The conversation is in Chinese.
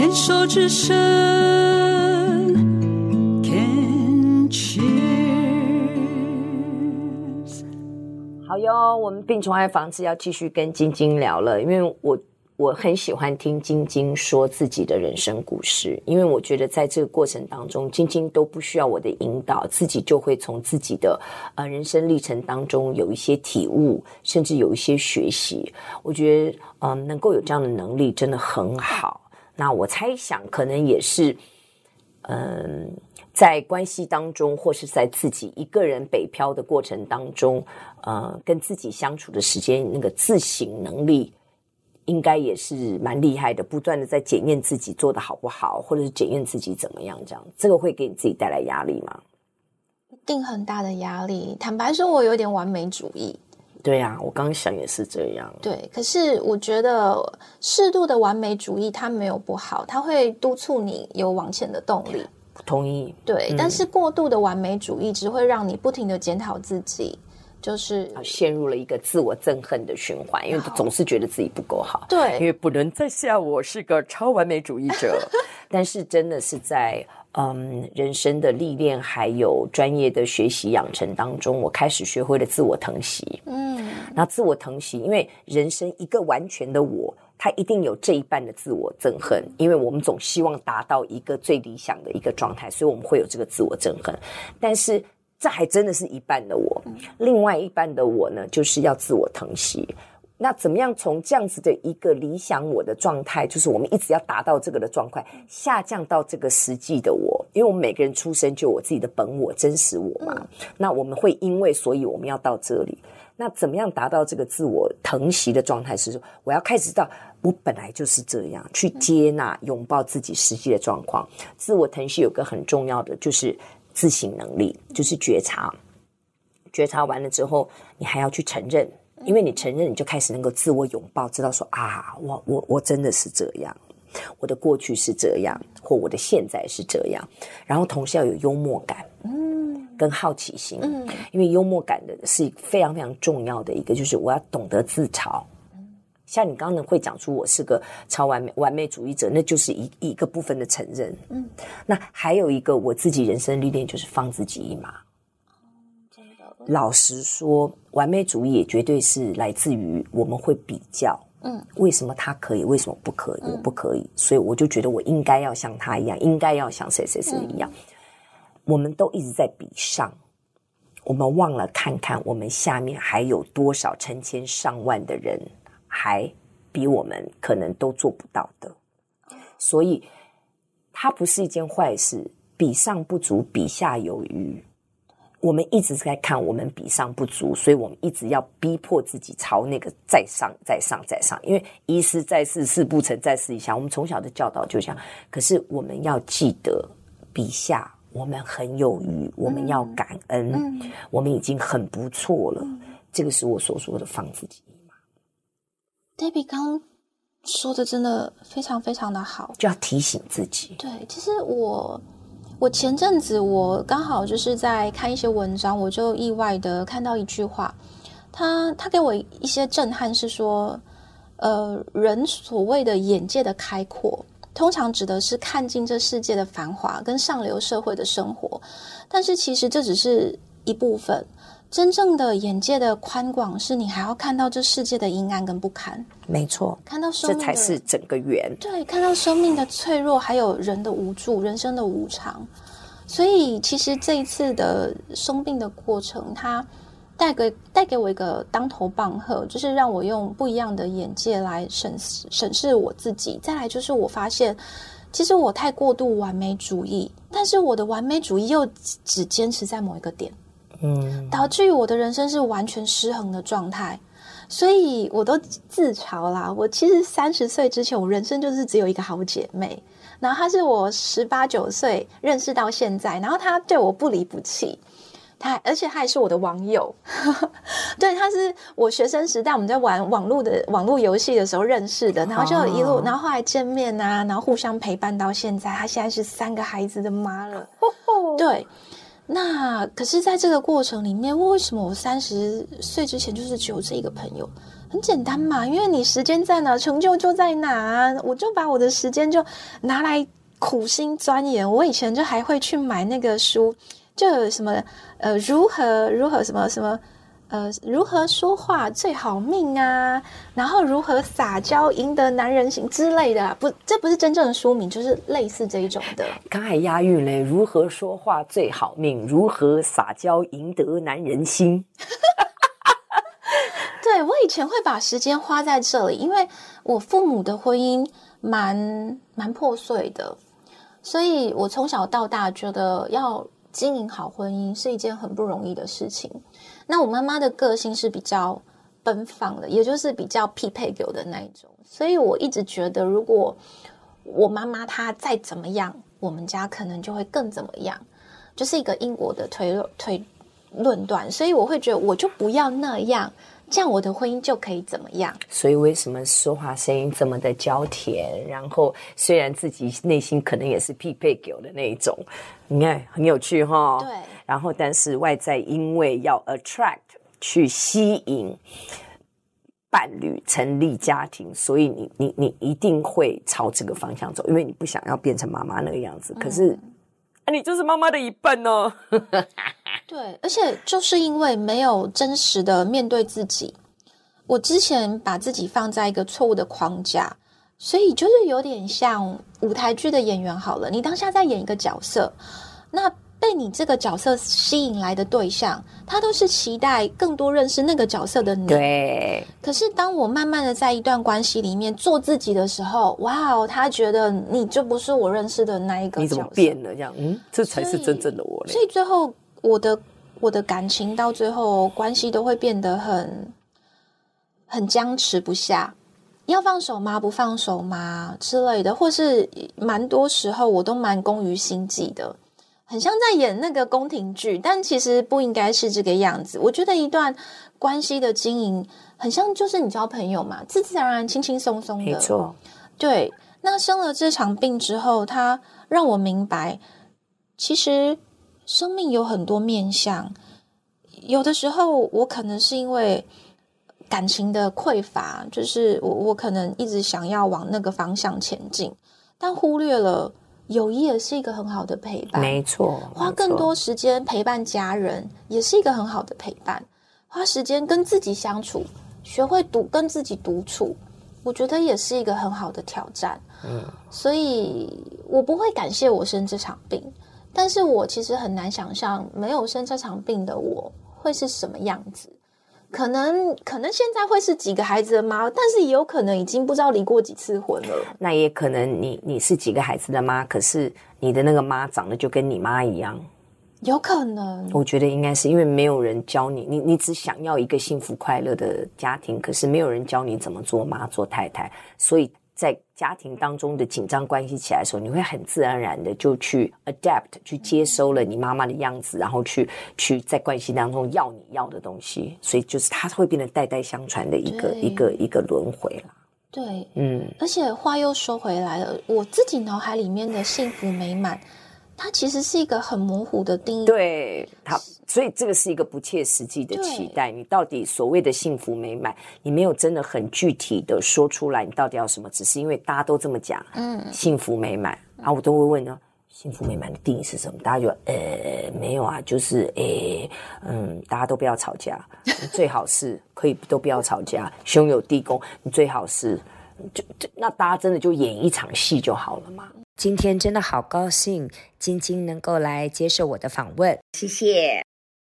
牵手之声，Can cheers。好哟，我们病虫害防治要继续跟晶晶聊了，因为我。我很喜欢听晶晶说自己的人生故事，因为我觉得在这个过程当中，晶晶都不需要我的引导，自己就会从自己的呃人生历程当中有一些体悟，甚至有一些学习。我觉得嗯、能够有这样的能力真的很好。那我猜想，可能也是嗯，在关系当中，或是在自己一个人北漂的过程当中，呃，跟自己相处的时间，那个自省能力。应该也是蛮厉害的，不断的在检验自己做的好不好，或者是检验自己怎么样，这样这个会给你自己带来压力吗？一定很大的压力。坦白说，我有点完美主义。对呀、啊，我刚想也是这样。对，可是我觉得适度的完美主义它没有不好，它会督促你有往前的动力。同意。对、嗯，但是过度的完美主义只会让你不停的检讨自己。就是陷入了一个自我憎恨的循环，因为他总是觉得自己不够好。对，因为不能再像我是个超完美主义者。但是真的是在嗯人生的历练还有专业的学习养成当中，我开始学会了自我疼惜。嗯，那自我疼惜，因为人生一个完全的我，他一定有这一半的自我憎恨，因为我们总希望达到一个最理想的一个状态，所以我们会有这个自我憎恨。但是。这还真的是一半的我，另外一半的我呢，就是要自我疼惜。那怎么样从这样子的一个理想我的状态，就是我们一直要达到这个的状态，下降到这个实际的我？因为我们每个人出生就有我自己的本我、真实我嘛。那我们会因为，所以我们要到这里。那怎么样达到这个自我疼惜的状态？是说，我要开始知道，我本来就是这样，去接纳、拥抱自己实际的状况。自我疼惜有个很重要的就是。自省能力就是觉察，觉察完了之后，你还要去承认，因为你承认，你就开始能够自我拥抱，知道说啊，我我我真的是这样，我的过去是这样，或我的现在是这样。然后同时要有幽默感，嗯，跟好奇心，嗯，因为幽默感的是非常非常重要的一个，就是我要懂得自嘲。像你刚刚会讲出我是个超完美完美主义者，那就是一一个部分的承认。嗯，那还有一个我自己人生历练就是放自己一马。老实说，完美主义也绝对是来自于我们会比较。嗯，为什么他可以，为什么不可以？我不可以，所以我就觉得我应该要像他一样，应该要像谁谁谁一样。我们都一直在比上，我们忘了看看我们下面还有多少成千上万的人。还比我们可能都做不到的，所以它不是一件坏事。比上不足，比下有余。我们一直在看我们比上不足，所以我们一直要逼迫自己朝那个再上、再上、再上。因为一试再试，事不成再试一下。我们从小的教导就这样。可是我们要记得，比下我们很有余，我们要感恩，嗯、我们已经很不错了。嗯、这个是我所说的放自己。Debbie 刚说的真的非常非常的好，就要提醒自己。对，其实我我前阵子我刚好就是在看一些文章，我就意外的看到一句话，他他给我一些震撼，是说，呃，人所谓的眼界的开阔，通常指的是看尽这世界的繁华跟上流社会的生活，但是其实这只是一部分。真正的眼界的宽广，是你还要看到这世界的阴暗跟不堪。没错，看到生命，这才是整个圆。对，看到生命的脆弱，还有人的无助，人生的无常。所以，其实这一次的生病的过程，它带给带给我一个当头棒喝，就是让我用不一样的眼界来审视审视我自己。再来就是我发现，其实我太过度完美主义，但是我的完美主义又只坚持在某一个点。嗯，导致于我的人生是完全失衡的状态，所以我都自嘲啦。我其实三十岁之前，我人生就是只有一个好姐妹，然后她是我十八九岁认识到现在，然后她对我不离不弃，她而且她也是我的网友，对，她是我学生时代我们在玩网络的网络游戏的时候认识的，然后就一路，然后后来见面啊，然后互相陪伴到现在，她现在是三个孩子的妈了，对。那可是，在这个过程里面，为什么我三十岁之前就是只有这一个朋友？很简单嘛，因为你时间在哪，成就就在哪。我就把我的时间就拿来苦心钻研。我以前就还会去买那个书，就有什么呃，如何如何什么什么。呃，如何说话最好命啊？然后如何撒娇赢得男人心之类的，不，这不是真正的书名，就是类似这一种的。刚才押韵嘞，如何说话最好命？如何撒娇赢得男人心？对，我以前会把时间花在这里，因为我父母的婚姻蛮蛮破碎的，所以我从小到大觉得要经营好婚姻是一件很不容易的事情。那我妈妈的个性是比较奔放的，也就是比较匹配给我的那一种，所以我一直觉得，如果我妈妈她再怎么样，我们家可能就会更怎么样，就是一个因果的推推论断，所以我会觉得我就不要那样，这样我的婚姻就可以怎么样。所以为什么说话声音这么的娇甜？然后虽然自己内心可能也是匹配给我的那一种，你看很有趣哈。对。然后，但是外在因为要 attract 去吸引伴侣成立家庭，所以你你你一定会朝这个方向走，因为你不想要变成妈妈那个样子。可是，嗯、啊，你就是妈妈的一半哦。对，而且就是因为没有真实的面对自己，我之前把自己放在一个错误的框架，所以就是有点像舞台剧的演员好了，你当下在演一个角色，那。被你这个角色吸引来的对象，他都是期待更多认识那个角色的你。对。可是当我慢慢的在一段关系里面做自己的时候，哇哦，他觉得你就不是我认识的那一个角色。你怎么变了？这样，嗯，这才是真正的我嘞。所以最后，我的我的感情到最后关系都会变得很很僵持不下。要放手吗？不放手吗？之类的，或是蛮多时候我都蛮工于心计的。很像在演那个宫廷剧，但其实不应该是这个样子。我觉得一段关系的经营，很像就是你交朋友嘛，自自然然、轻轻松松的。没错，对。那生了这场病之后，他让我明白，其实生命有很多面相。有的时候，我可能是因为感情的匮乏，就是我我可能一直想要往那个方向前进，但忽略了。友谊也是一个很好的陪伴，没错。花更多时间陪伴家人，也是一个很好的陪伴。花时间跟自己相处，学会独跟自己独处，我觉得也是一个很好的挑战。嗯，所以我不会感谢我生这场病，但是我其实很难想象没有生这场病的我会是什么样子。可能可能现在会是几个孩子的妈，但是也有可能已经不知道离过几次婚了。那也可能你你是几个孩子的妈，可是你的那个妈长得就跟你妈一样，有可能。我觉得应该是因为没有人教你，你你只想要一个幸福快乐的家庭，可是没有人教你怎么做妈做太太，所以。在家庭当中的紧张关系起来的时候，你会很自然而然的就去 adapt，去接收了你妈妈的样子，然后去去在关系当中要你要的东西，所以就是它会变得代代相传的一个一个一个轮回了。对，嗯，而且话又说回来了，我自己脑海里面的幸福美满。它其实是一个很模糊的定义，对它，所以这个是一个不切实际的期待。你到底所谓的幸福美满，你没有真的很具体的说出来，你到底要什么？只是因为大家都这么讲，嗯，幸福美满，然后我都会问呢，幸福美满的定义是什么？大家就呃没有啊，就是诶嗯，大家都不要吵架，最好是可以都不要吵架，兄友弟恭，你最好是就就那大家真的就演一场戏就好了嘛。今天真的好高兴，晶晶能够来接受我的访问，谢谢。